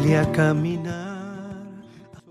A caminar.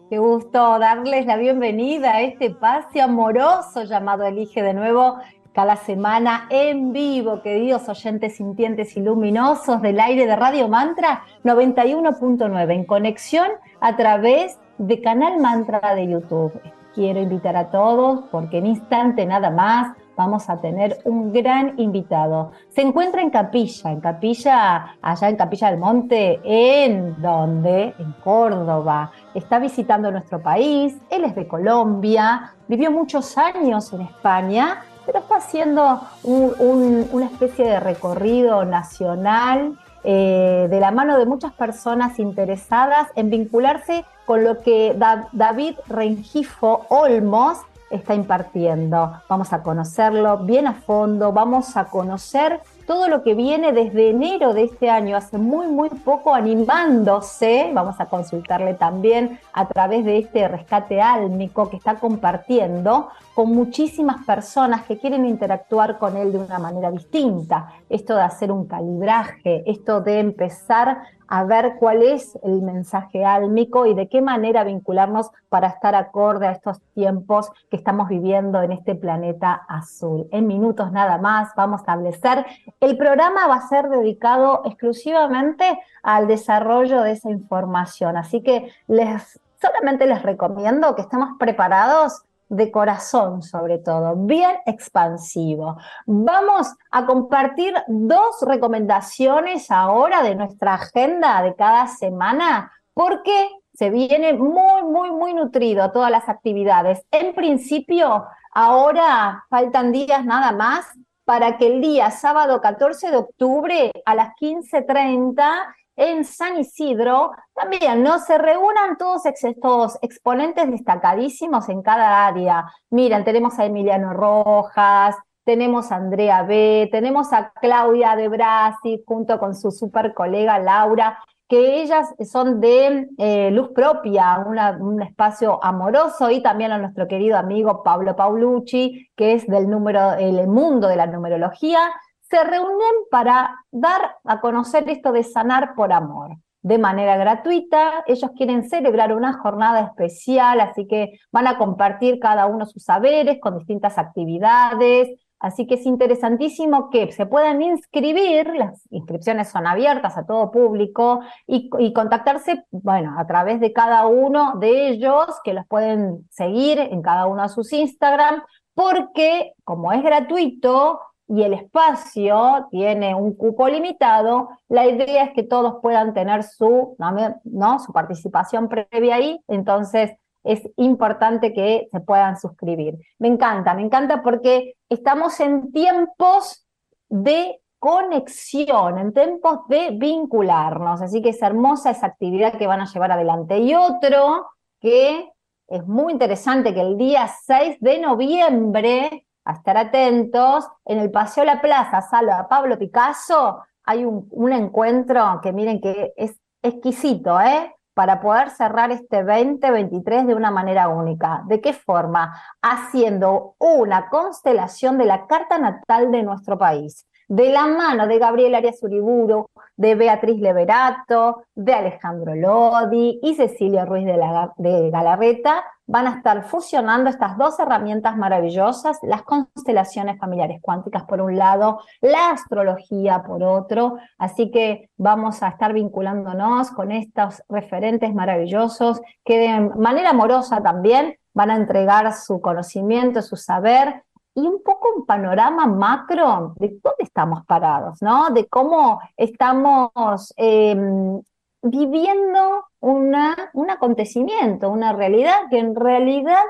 Qué gusto darles la bienvenida a este pase amoroso llamado Elige de nuevo cada semana en vivo, queridos oyentes sintientes y luminosos del aire de Radio Mantra 91.9 en conexión a través de Canal Mantra de YouTube. Quiero invitar a todos porque en instante nada más vamos a tener un gran invitado. Se encuentra en Capilla, en Capilla, allá en Capilla del Monte, en donde, en Córdoba. Está visitando nuestro país, él es de Colombia, vivió muchos años en España, pero está haciendo una especie de recorrido nacional eh, de la mano de muchas personas interesadas en vincularse con lo que David Rengifo Olmos está impartiendo. Vamos a conocerlo bien a fondo, vamos a conocer todo lo que viene desde enero de este año, hace muy, muy poco animándose. Vamos a consultarle también a través de este rescate álmico que está compartiendo con muchísimas personas que quieren interactuar con él de una manera distinta. Esto de hacer un calibraje, esto de empezar a ver cuál es el mensaje álmico y de qué manera vincularnos para estar acorde a estos tiempos que estamos viviendo en este planeta azul. En minutos nada más vamos a establecer. El programa va a ser dedicado exclusivamente al desarrollo de esa información, así que les solamente les recomiendo que estemos preparados de corazón sobre todo, bien expansivo. Vamos a compartir dos recomendaciones ahora de nuestra agenda de cada semana porque se viene muy, muy, muy nutrido todas las actividades. En principio, ahora faltan días nada más para que el día sábado 14 de octubre a las 15.30 en San Isidro, también, ¿no? Se reúnan todos estos exponentes destacadísimos en cada área. Miren, tenemos a Emiliano Rojas, tenemos a Andrea B, tenemos a Claudia de Brasi junto con su super colega Laura, que ellas son de eh, luz propia, un espacio amoroso, y también a nuestro querido amigo Pablo Paulucci, que es del número, el mundo de la numerología se reúnen para dar a conocer esto de sanar por amor de manera gratuita. Ellos quieren celebrar una jornada especial, así que van a compartir cada uno sus saberes con distintas actividades. Así que es interesantísimo que se puedan inscribir, las inscripciones son abiertas a todo público y, contactarse, bueno, a través de cada uno de ellos, que los pueden seguir en cada uno de sus Instagram, porque como es gratuito, y el espacio tiene un cupo limitado, la idea es que todos puedan tener su, ¿no? su participación previa ahí, entonces es importante que se puedan suscribir. Me encanta, me encanta porque estamos en tiempos de conexión, en tiempos de vincularnos, así que es hermosa esa actividad que van a llevar adelante. Y otro que es muy interesante, que el día 6 de noviembre a estar atentos. En el Paseo La Plaza, sala Pablo Picasso, hay un, un, encuentro que miren que es exquisito, ¿eh? Para poder cerrar este 2023 de una manera única. ¿De qué forma? Haciendo una constelación de la carta natal de nuestro país de la mano de Gabriel Arias Uriburu, de Beatriz Leverato, de Alejandro Lodi y Cecilia Ruiz de, de Galarreta, van a estar fusionando estas dos herramientas maravillosas, las constelaciones familiares cuánticas por un lado, la astrología por otro, así que vamos a estar vinculándonos con estos referentes maravillosos que de manera amorosa también van a entregar su conocimiento, su saber y un poco un panorama macro de dónde estamos parados, ¿no? De cómo estamos em, viviendo una, un acontecimiento, una realidad que en realidad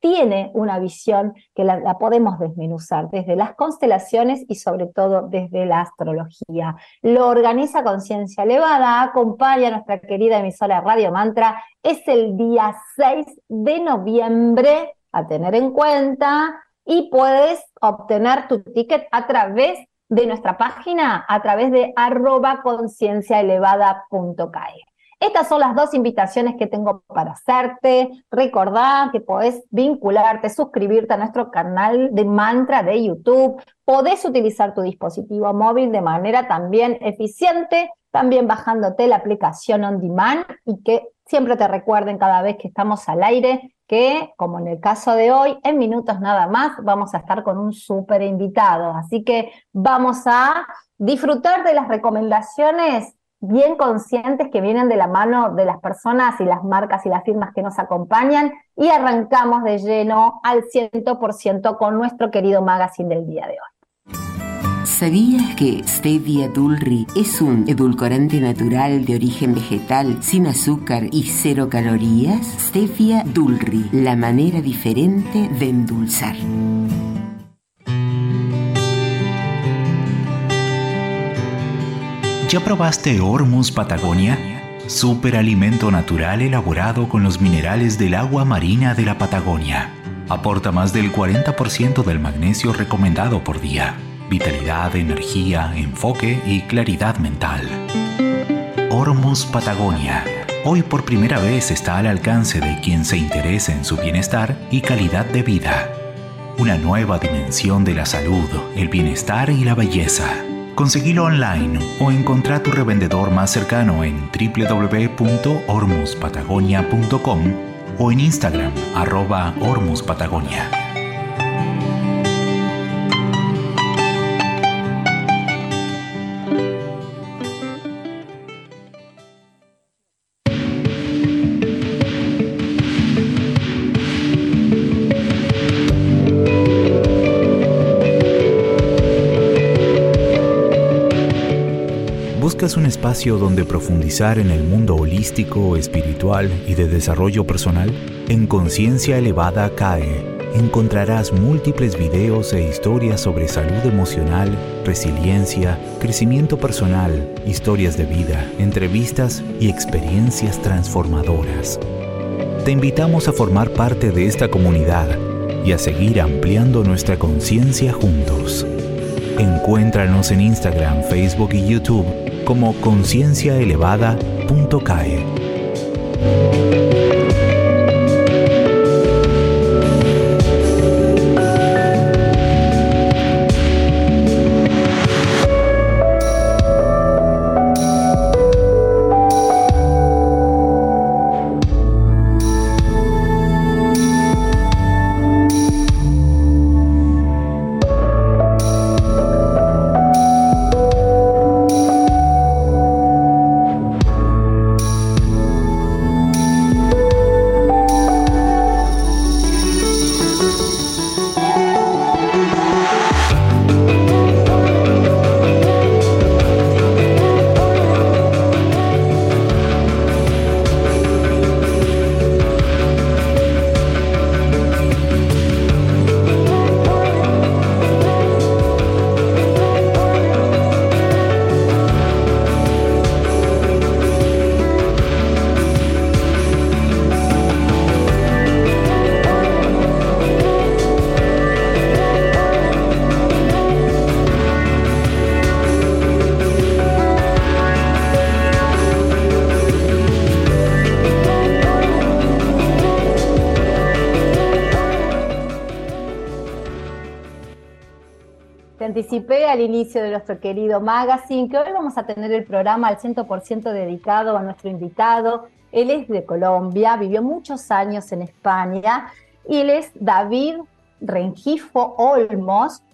tiene una visión que la, podemos desmenuzar desde las constelaciones y sobre todo desde la astrología. Lo organiza Conciencia Elevada, acompaña a nuestra querida emisora Radio Mantra. Es el día 6 de noviembre, a tener en cuenta, y puedes obtener tu ticket a través de nuestra página, a través de arroba concienciaelevada.cae. Estas son las dos invitaciones que tengo para hacerte. Recordá que podés vincularte, suscribirte a nuestro canal de mantra de YouTube. Podés utilizar tu dispositivo móvil de manera también eficiente también bajándote la aplicación On Demand y que siempre te recuerden cada vez que estamos al aire que, como en el caso de hoy, en minutos nada más vamos a estar con un súper invitado. Así que vamos a disfrutar de las recomendaciones bien conscientes que vienen de la mano de las personas y las marcas y las firmas que nos acompañan y arrancamos de lleno al 100% con nuestro querido magazine del día de hoy. ¿Sabías que Stevia Dulri es un edulcorante natural de origen vegetal, sin azúcar y cero calorías? Stevia Dulri, la manera diferente de endulzar. ¿Ya probaste Hormuz Patagonia? Superalimento natural elaborado con los minerales del agua marina de la Patagonia. Aporta más del 40% del magnesio recomendado por día. Vitalidad, energía, enfoque y claridad mental. Hormuz Patagonia. Hoy por primera vez está al alcance de quien se interese en su bienestar y calidad de vida. Una nueva dimensión de la salud, el bienestar y la belleza. Conseguilo online o encontrá tu revendedor más cercano en www.ormuspatagonia.com o en Instagram arroba. Es un espacio donde profundizar en el mundo holístico, espiritual y de desarrollo personal, en Conciencia Elevada CAE encontrarás múltiples videos e historias sobre salud emocional, resiliencia, crecimiento personal, historias de vida, entrevistas y experiencias transformadoras. Te invitamos a formar parte de esta comunidad y a seguir ampliando nuestra conciencia juntos. Encuéntranos en Instagram, Facebook y YouTube como concienciaelevada.cae. al inicio de nuestro querido magazine que hoy vamos a tener el programa al 100% dedicado a nuestro invitado. Él es de Colombia, vivió muchos años en España y él es David Rengifo Olmos.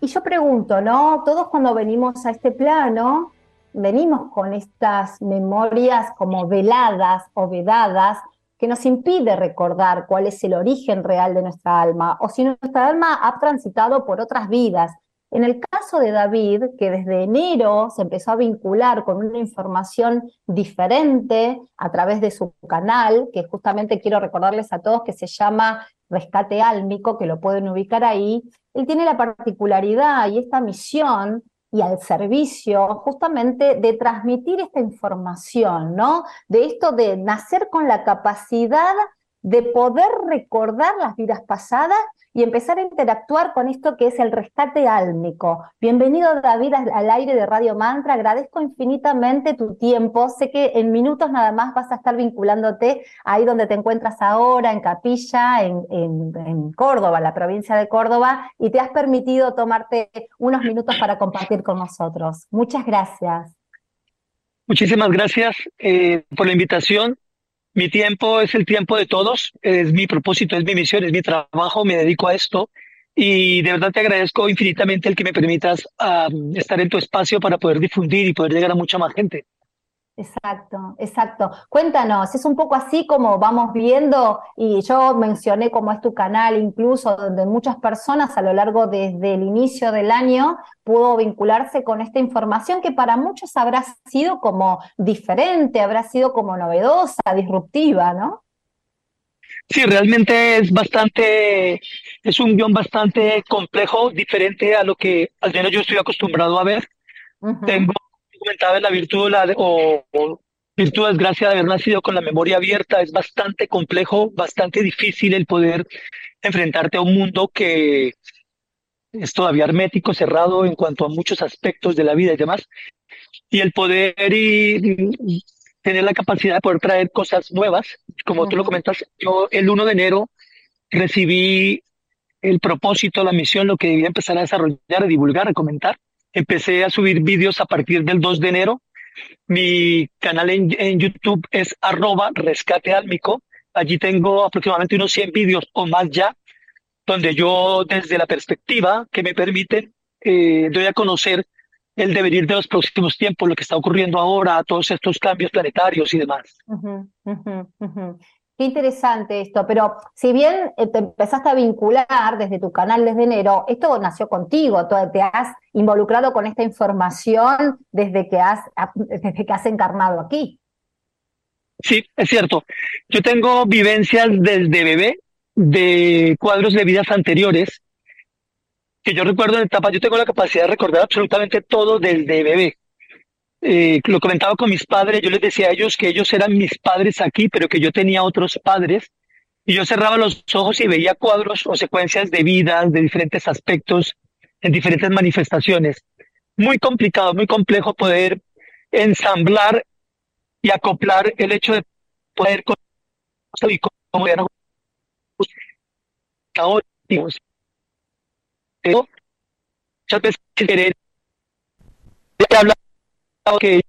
Y yo pregunto, ¿no? Todos cuando venimos a este plano, venimos con estas memorias como veladas o vedadas que nos impide recordar cuál es el origen real de nuestra alma o si nuestra alma ha transitado por otras vidas en el caso de David, que desde enero se empezó a vincular con una información diferente a través de su canal, que justamente quiero recordarles a todos que se llama Rescate Álmico, que lo pueden ubicar ahí, él tiene la particularidad y esta misión y al servicio justamente de transmitir esta información, ¿no? De esto de nacer con la capacidad de poder recordar las vidas pasadas y empezar a interactuar con esto que es el rescate álmico. Bienvenido David al aire de Radio Mantra, agradezco infinitamente tu tiempo, sé que en minutos nada más vas a estar vinculándote ahí donde te encuentras ahora, en Capilla, en, en Córdoba, la provincia de Córdoba, y te has permitido tomarte unos minutos para compartir con nosotros. Muchas gracias. Muchísimas gracias eh, por la invitación. Mi tiempo es el tiempo de todos, es mi propósito, es mi misión, es mi trabajo, me dedico a esto y de verdad te agradezco infinitamente el que me permitas estar en tu espacio para poder difundir y poder llegar a mucha más gente. Exacto, exacto. Cuéntanos, es un poco así como vamos viendo, y yo mencioné cómo es tu canal incluso, donde muchas personas a lo largo desde el inicio del año pudo vincularse con esta información que para muchos habrá sido como diferente, habrá sido como novedosa, disruptiva, ¿no? Sí, realmente es bastante, es un guion bastante complejo, diferente a lo que al menos yo estoy acostumbrado a ver. Tengo comentaba la virtud la, o, o virtud desgracia de haber nacido con la memoria abierta. Es bastante complejo, bastante difícil el poder enfrentarte a un mundo que es todavía hermético, cerrado en cuanto a muchos aspectos de la vida y demás. Y el poder y, tener la capacidad de poder traer cosas nuevas. Como tú lo comentas, yo el 1 de enero recibí el propósito, la misión, lo que debía empezar a desarrollar, a divulgar, a comentar. Empecé a subir vídeos a partir del 2 de enero. Mi canal en, YouTube es arroba rescate Allí tengo aproximadamente unos 100 vídeos o más ya, donde yo desde la perspectiva que me permite eh, doy a conocer el devenir de los próximos tiempos, lo que está ocurriendo ahora, todos estos cambios planetarios y demás. Qué interesante esto, pero si bien eh, te empezaste a vincular desde tu canal desde enero, esto nació contigo, te has involucrado con esta información desde que has, desde que has encarnado aquí. Sí, es cierto. Yo tengo vivencias desde bebé de cuadros de vidas anteriores que yo recuerdo en etapa, yo tengo la capacidad de recordar absolutamente todo desde bebé eh, lo comentaba con mis padres, yo les decía a ellos que ellos eran mis padres aquí, pero que yo tenía otros padres, y yo cerraba los ojos y veía cuadros o secuencias de vidas, de diferentes aspectos, en diferentes manifestaciones. Muy complicado, muy complejo poder ensamblar y acoplar el hecho de poder hablar que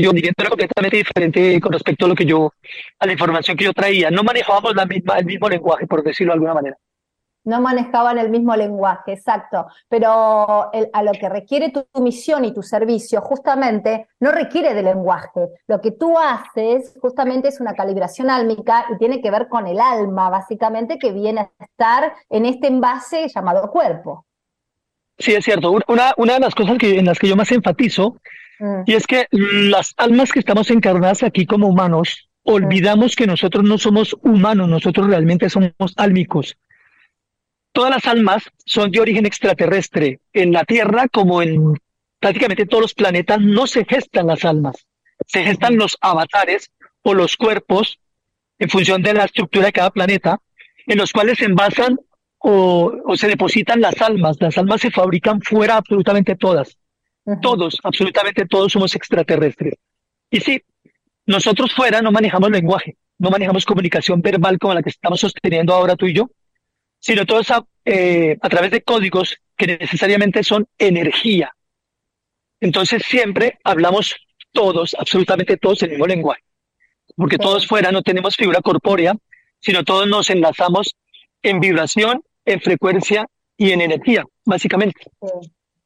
yo era completamente diferente con respecto a lo que yo, a la información que yo traía. No manejábamos la misma, el mismo lenguaje, por decirlo de alguna manera. No manejaban el mismo lenguaje, exacto. Pero a lo que requiere tu, misión y tu servicio, justamente, no requiere de lenguaje. Lo que tú haces, justamente, es una calibración álmica y tiene que ver con el alma, básicamente, que viene a estar en este envase llamado cuerpo. Sí, es cierto. Una, una de las cosas que, en las que yo más enfatizo, mm. y es que las almas que estamos encarnadas aquí como humanos, olvidamos que nosotros no somos humanos, nosotros realmente somos álmicos. Todas las almas son de origen extraterrestre. En la Tierra, como en prácticamente todos los planetas, no se gestan las almas. Se gestan los avatares o los cuerpos en función de la estructura de cada planeta, en los cuales se envasan o, se depositan las almas. Las almas se fabrican fuera absolutamente todas. Todos, absolutamente todos somos extraterrestres. Y sí, nosotros fuera no manejamos lenguaje, no manejamos comunicación verbal como la que estamos sosteniendo ahora tú y yo, sino todo a, eh, a través de códigos que necesariamente son energía. Entonces siempre hablamos todos, absolutamente todos, el mismo lenguaje, porque todos fuera no tenemos figura corpórea, sino todos nos enlazamos en vibración en frecuencia y en energía, básicamente.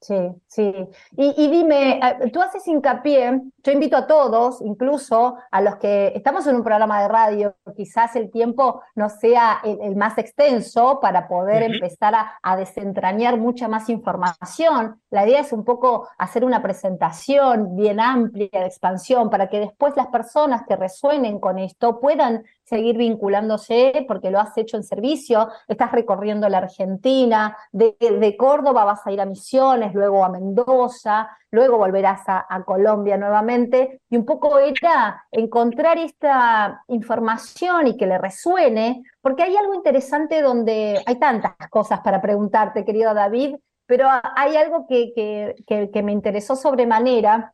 Sí, sí. Y, dime, eh, tú haces hincapié, yo invito a todos, incluso a los que estamos en un programa de radio, quizás el tiempo no sea el, más extenso para poder empezar a, desentrañar mucha más información. La idea es un poco hacer una presentación bien amplia de expansión para que después las personas que resuenen con esto puedan seguir vinculándose porque lo has hecho en servicio, estás recorriendo la Argentina, de, Córdoba vas a ir a Misiones, luego a Mendoza, luego volverás a, Colombia nuevamente, y un poco era encontrar esta información y que le resuene, porque hay algo interesante donde hay tantas cosas para preguntarte, querido David, pero hay algo que, que, que me interesó sobremanera,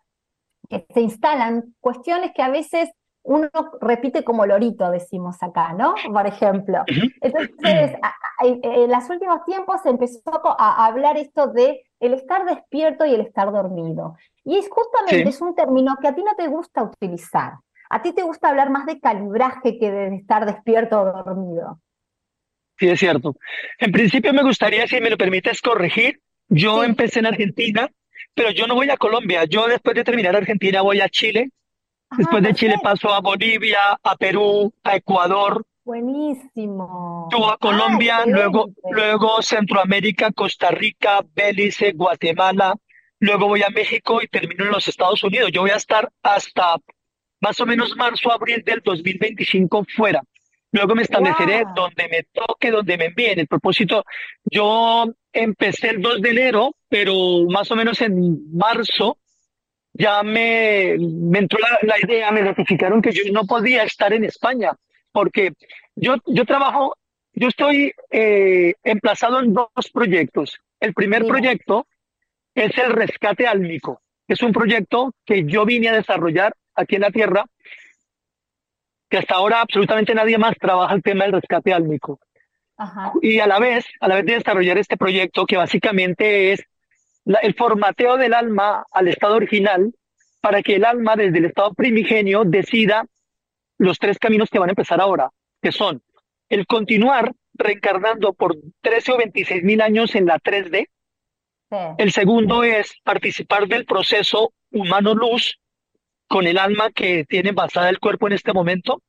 que se instalan cuestiones que a veces uno repite como lorito, decimos acá, ¿no? Por ejemplo. Entonces, en los últimos tiempos se empezó a hablar esto de el estar despierto y el estar dormido. Y es justamente es un término que a ti no te gusta utilizar. A ti te gusta hablar más de calibraje que de estar despierto o dormido. Sí, es cierto. En principio me gustaría, si me lo permites, corregir. Yo empecé en Argentina, pero yo no voy a Colombia. Yo después de terminar Argentina voy a Chile. Ah, después de Chile paso a Bolivia, a Perú, a Ecuador. Buenísimo. Yo a Colombia, luego, luego Centroamérica, Costa Rica, Belice, Guatemala. Luego voy a México y termino en los Estados Unidos. Yo voy a estar hasta más o menos marzo, abril del 2025 fuera. Luego me estableceré donde me toque, donde me envíen. El propósito, yo empecé el 2 de enero, pero más o menos en marzo ya me, me entró la, idea, me notificaron que yo no podía estar en España, porque yo, yo trabajo, yo estoy eh, emplazado en dos proyectos. El primer proyecto es el rescate álmico. Es un proyecto que yo vine a desarrollar aquí en la Tierra que hasta ahora absolutamente nadie más trabaja el tema del rescate álmico. Y a la vez, a la vez de desarrollar este proyecto, que básicamente es el formateo del alma al estado original, para que el alma desde el estado primigenio decida los tres caminos que van a empezar ahora, que son el continuar reencarnando por 13 o 26 mil años en la 3D. El segundo es participar del proceso humano luz, con el alma que tiene basada el cuerpo en este momento.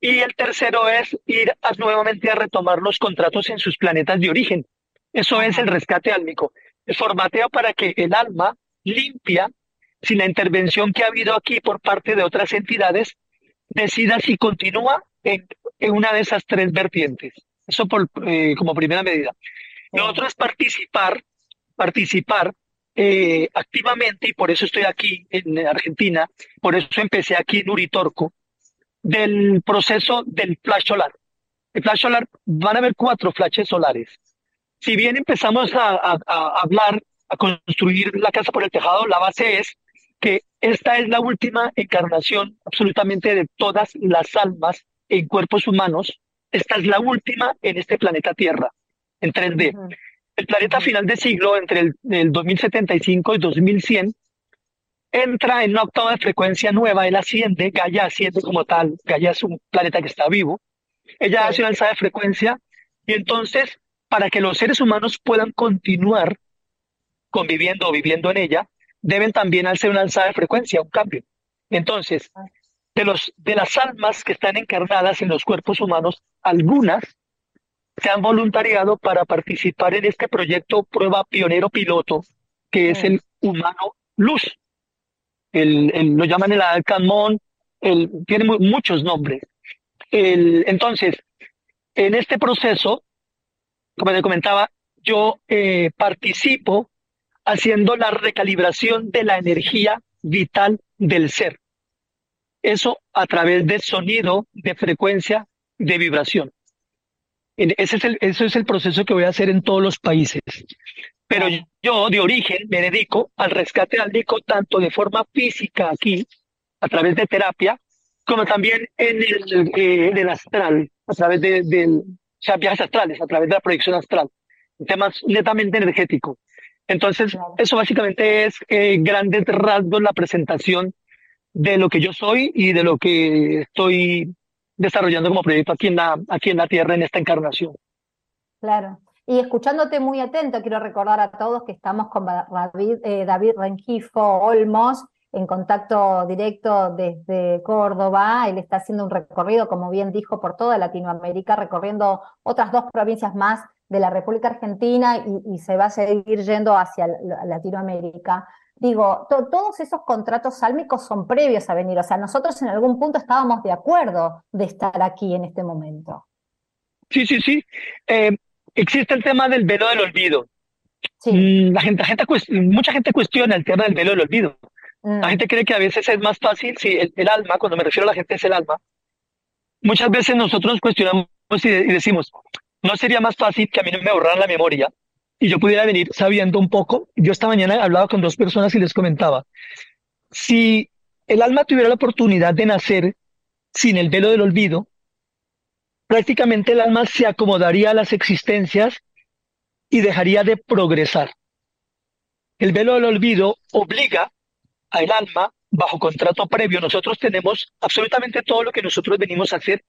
Y el tercero es ir nuevamente a retomar los contratos en sus planetas de origen. Eso es el rescate álmico. Formateo para que el alma limpia, sin la intervención que ha habido aquí por parte de otras entidades, decida si continúa en, una de esas tres vertientes. Eso por, eh, como primera medida. Lo otro es participar, participar eh, activamente, y por eso estoy aquí en Argentina, por eso empecé aquí en Uritorco, del proceso del flash solar. El flash solar, van a haber cuatro flashes solares. Si bien empezamos a, a hablar, a construir la casa por el tejado, la base es que esta es la última encarnación absolutamente de todas las almas en cuerpos humanos. Esta es la última en este planeta Tierra, en 3D el planeta final de siglo, entre el, 2075 y 2100, entra en una octava de frecuencia nueva, él asciende, Gaia asciende como tal, Gaia es un planeta que está vivo, ella hace una alzada de frecuencia y entonces, para que los seres humanos puedan continuar conviviendo o viviendo en ella, deben también hacer una alzada de frecuencia, un cambio. Entonces, de, los, de las almas que están encarnadas en los cuerpos humanos, algunas se han voluntariado para participar en este proyecto prueba pionero piloto, que es el humano luz. El, lo llaman el Alcamón, tiene muchos nombres. El, entonces, en este proceso, como te comentaba, yo eh, participo haciendo la recalibración de la energía vital del ser. Eso a través de sonido, de frecuencia, de vibración. Ese es el, eso es el proceso que voy a hacer en todos los países. Pero yo, de origen, me dedico al rescate álmico tanto de forma física aquí, a través de terapia, como también en el, eh, en el astral, a través de, o viajes astrales, a través de la proyección astral, temas netamente energéticos. Entonces, eso básicamente es eh, grandes rasgos la presentación de lo que yo soy y de lo que estoy desarrollando como proyecto aquí en la, aquí en la Tierra en esta encarnación. Claro. Y escuchándote muy atento, quiero recordar a todos que estamos con David, eh, David Rengifo Olmos en contacto directo desde Córdoba. Él está haciendo un recorrido, como bien dijo, por toda Latinoamérica, recorriendo otras dos provincias más de la República Argentina y, y se va a seguir yendo hacia Latinoamérica digo, todos esos contratos sálmicos son previos a venir, o sea, nosotros en algún punto estábamos de acuerdo de estar aquí en este momento. Sí, sí, sí. Eh, existe el tema del velo del olvido. Sí. Mm, la gente, mucha gente cuestiona el tema del velo del olvido. La mm. gente cree que a veces es más fácil, si el, alma, cuando me refiero a la gente es el alma, muchas veces nosotros cuestionamos y, y decimos, ¿no sería más fácil que a mí no me borraran la memoria y yo pudiera venir sabiendo un poco. Yo esta mañana hablaba con dos personas y les comentaba, si el alma tuviera la oportunidad de nacer sin el velo del olvido, prácticamente el alma se acomodaría a las existencias y dejaría de progresar. el velo del olvido obliga al alma bajo contrato previo. Nosotros tenemos absolutamente todo lo que nosotros venimos a hacer,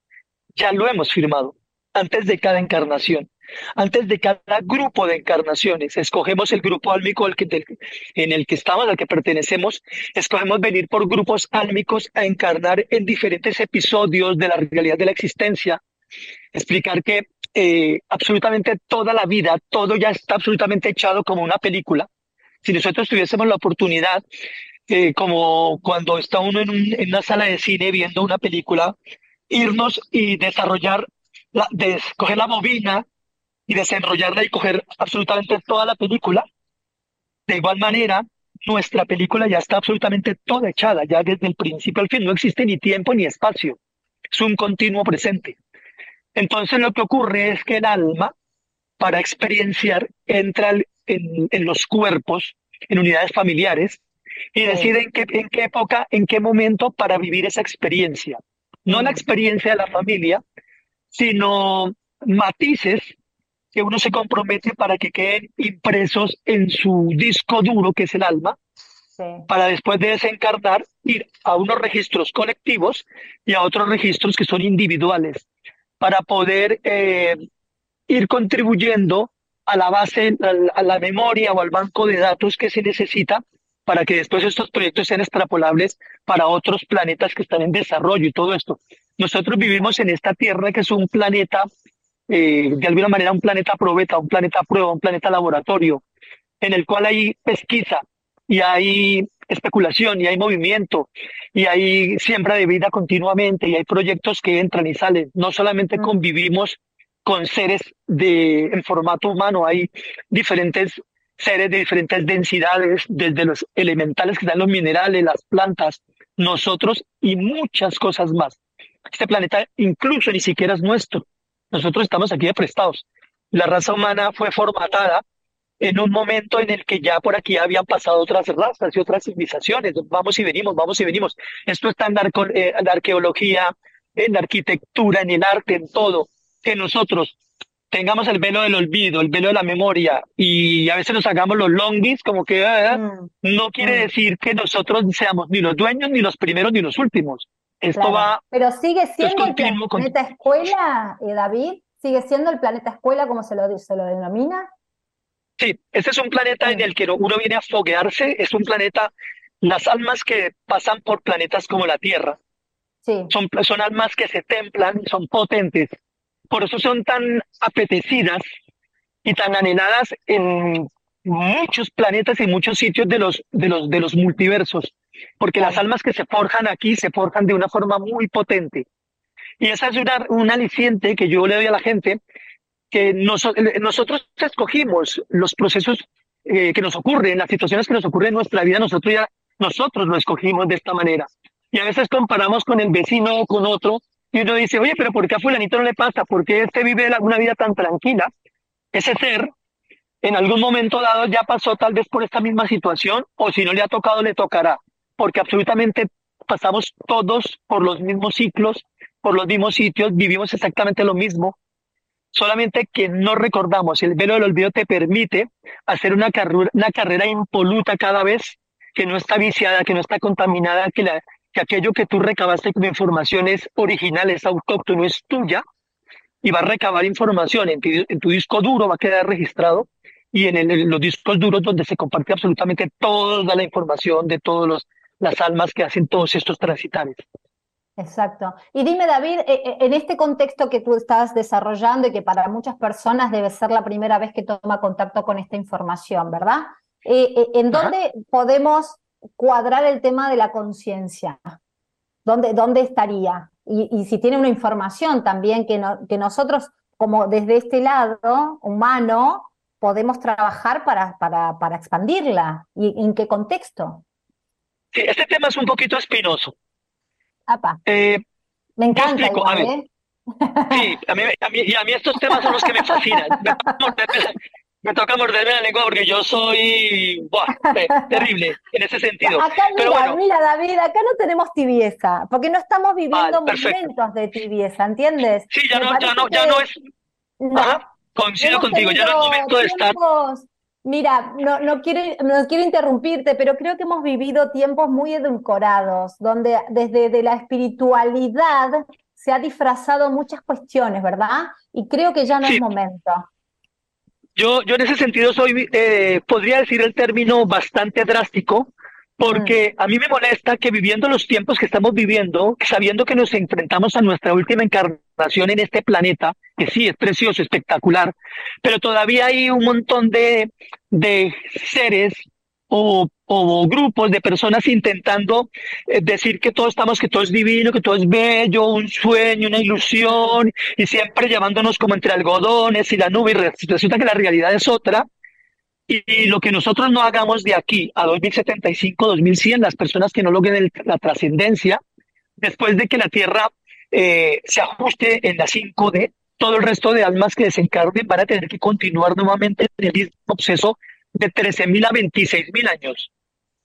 ya lo hemos firmado antes de cada encarnación, antes de cada grupo de encarnaciones. Escogemos el grupo álmico en el que estamos, al que pertenecemos. Escogemos venir por grupos álmicos a encarnar en diferentes episodios de la realidad de la existencia. Explicar que eh, absolutamente toda la vida, todo ya está absolutamente echado como una película. Si nosotros tuviésemos la oportunidad, eh, como cuando está uno en, una sala de cine viendo una película, irnos y desarrollar de coger la bobina y desenrollarla y coger absolutamente toda la película. De igual manera, nuestra película ya está absolutamente toda echada, ya desde el principio al fin, no existe ni tiempo ni espacio, es un continuo presente. Entonces lo que ocurre es que el alma, para experienciar, entra en, en los cuerpos, en unidades familiares, y decide en qué, en qué época, en qué momento para vivir esa experiencia. No la experiencia de la familia, sino matices que uno se compromete para que queden impresos en su disco duro, que es el alma, para después de desencarnar ir a unos registros colectivos y a otros registros que son individuales, para poder eh, ir contribuyendo a la base, a la memoria o al banco de datos que se necesita para que después estos proyectos sean extrapolables para otros planetas que están en desarrollo y todo esto. Nosotros vivimos en esta Tierra que es un planeta, eh, de alguna manera un planeta probeta, un planeta prueba, un planeta laboratorio, en el cual hay pesquisa y hay especulación y hay movimiento y hay siembra de vida continuamente y hay proyectos que entran y salen. No solamente mm. convivimos con seres de, en formato humano, hay diferentes seres de diferentes densidades, desde los elementales que dan los minerales, las plantas, nosotros y muchas cosas más. Este planeta incluso ni siquiera es nuestro. Nosotros estamos aquí de prestados. La raza humana fue formatada en un momento en el que ya por aquí habían pasado otras razas y otras civilizaciones. Vamos y venimos, vamos y venimos. Esto está en, eh, la arqueología, en la arquitectura, en el arte, en todo. Que nosotros tengamos el velo del olvido, el velo de la memoria y a veces nos hagamos los longis, como que ah, mm. no quiere mm. decir que nosotros seamos ni los dueños, ni los primeros, ni los últimos. Esto va. Pero sigue siendo el planeta escuela, eh, David. ¿Sigue siendo el planeta escuela como se lo, se lo denomina? Sí, este es un planeta en el que uno viene a foguearse. Es un planeta, las almas que pasan por planetas como la Tierra. Sí. Son, son almas que se templan, son potentes. Por eso son tan apetecidas y tan anheladas en muchos planetas y muchos sitios de los, de los, de los multiversos porque las almas que se forjan aquí se forjan de una forma muy potente. Y esa es una, un aliciente que yo le doy a la gente, que nosotros escogimos los procesos eh, que nos ocurren, las situaciones que nos ocurren en nuestra vida, nosotros ya, nosotros lo escogimos de esta manera. Y a veces comparamos con el vecino o con otro, y uno dice, oye, pero ¿por qué a fulanito no le pasa? ¿Por qué este vive una vida tan tranquila? Ese ser, en algún momento dado, ya pasó tal vez por esta misma situación, o si no le ha tocado, le tocará porque absolutamente pasamos todos por los mismos ciclos, por los mismos sitios, vivimos exactamente lo mismo, solamente que no recordamos. El velo del olvido te permite hacer una, carrera, una carrera impoluta cada vez, que no está viciada, que no está contaminada, que, la, que aquello que tú recabaste como información es original, es autóctono, es tuya, y va a recabar información en tu, en tu disco duro, va a quedar registrado, y en, los discos duros donde se comparte absolutamente toda la información de todos los las almas que hacen todos estos transitarios. Exacto. Y dime, David, eh, eh, en este contexto que tú estás desarrollando y que para muchas personas debe ser la primera vez que toma contacto con esta información, ¿verdad? Eh, ¿En dónde podemos cuadrar el tema de la conciencia? ¿Dónde, ¿Dónde estaría? Y, si tiene una información también que, que nosotros, como desde este lado humano, podemos trabajar para, para, para expandirla. ¿Y en qué contexto? Sí, este tema es un poquito espinoso. Eh, me encanta. ¿eh? Sí, a mí, y a mí estos temas son los que me fascinan. Me, toca morderme la lengua porque yo soy terrible en ese sentido. Acá, mira, mira, David, acá no tenemos tibieza, porque no estamos viviendo momentos de tibieza, ¿entiendes? Sí, ya no, ya no, ya no es. coincido contigo, ya no es momento de estar Mira, no, no, quiero, no quiero interrumpirte, pero creo que hemos vivido tiempos muy edulcorados, donde desde de la espiritualidad se ha disfrazado muchas cuestiones, ¿verdad? Y creo que ya no es momento. Yo, yo en ese sentido soy, eh, podría decir el término bastante drástico, porque mm. a mí me molesta que viviendo los tiempos que estamos viviendo, sabiendo que nos enfrentamos a nuestra última encarnación en este planeta, que sí es precioso, espectacular, pero todavía hay un montón de, de seres o, o, grupos de personas intentando eh, decir que todo estamos, que todo es divino, que todo es bello, un sueño, una ilusión, y siempre llevándonos como entre algodones y la nube, y resulta que la realidad es otra. Y, lo que nosotros no hagamos de aquí a 2075, 2100, las personas que no logren la trascendencia, después de que la Tierra eh, se ajuste en la 5D, todo el resto de almas que desencarnen van a tener que continuar nuevamente en el mismo proceso de 13.000 a 26.000 años.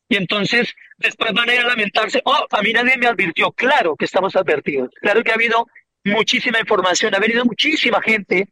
Y entonces después van a ir a lamentarse, oh, a mí nadie me advirtió. Claro que estamos advertidos. Claro que ha habido muchísima información, ha venido muchísima gente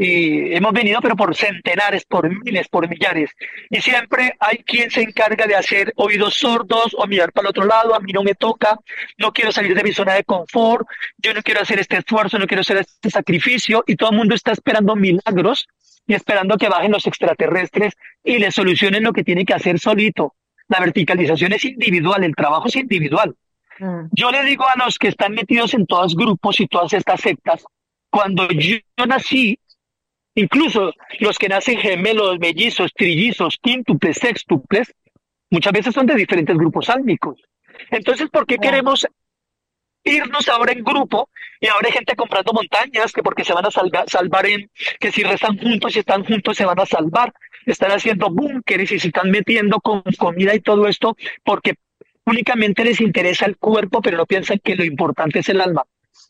y hemos venido, pero por centenares, por miles, por millares. Y siempre hay quien se encarga de hacer oídos sordos o mirar para el otro lado, a mí no me toca, no quiero salir de mi zona de confort, yo no quiero hacer este esfuerzo, no quiero hacer este sacrificio, y todo el mundo está esperando milagros y esperando que bajen los extraterrestres y le solucionen lo que tiene que hacer solito. La verticalización es individual, el trabajo es individual. Mm. Yo le digo a los que están metidos en todos grupos y todas estas sectas, cuando yo nací, Incluso los que nacen gemelos, mellizos, trillizos, quíntuples, sextuples, muchas veces son de diferentes grupos álmicos. Entonces, ¿por qué queremos irnos ahora en grupo y ahora hay gente comprando montañas que porque se van a salvar, salvar en, que si rezan juntos y están juntos se van a salvar, están haciendo búnkeres y se están metiendo con comida y todo esto porque únicamente les interesa el cuerpo, pero no piensan que lo importante es el alma.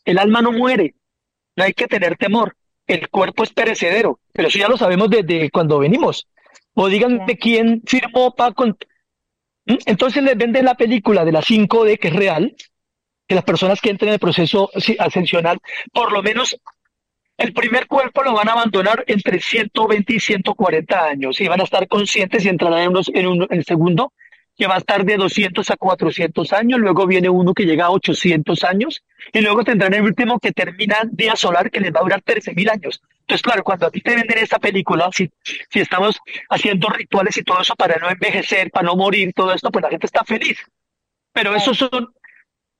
El alma no muere, no hay que tener temor el cuerpo es perecedero, pero eso ya lo sabemos desde cuando venimos. O digan de quién firmó para con... ¿Mm? Entonces les venden la película de la 5D, que es real, que las personas que entren en el proceso ascensional, por lo menos el primer cuerpo lo van a abandonar entre 120 y 140 años y van a estar conscientes y entrarán en, en, un, en el segundo que va a estar de 200 a 400 años, luego viene uno que llega a 800 años, y luego tendrán el último que termina día solar que les va a durar 13.000 años. Entonces, claro, cuando a ti te venden esta película, si, si estamos haciendo rituales y todo eso para no envejecer, para no morir, todo esto, pues la gente está feliz. Pero esos son,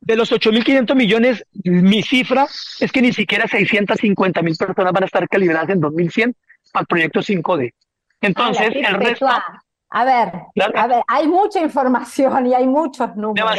de los 8.500 millones, mi cifra es que ni siquiera 650.000 personas van a estar calibradas en 2100 para el proyecto 5D. Entonces, el resto... A ver, a ver, hay mucha información y hay muchos números.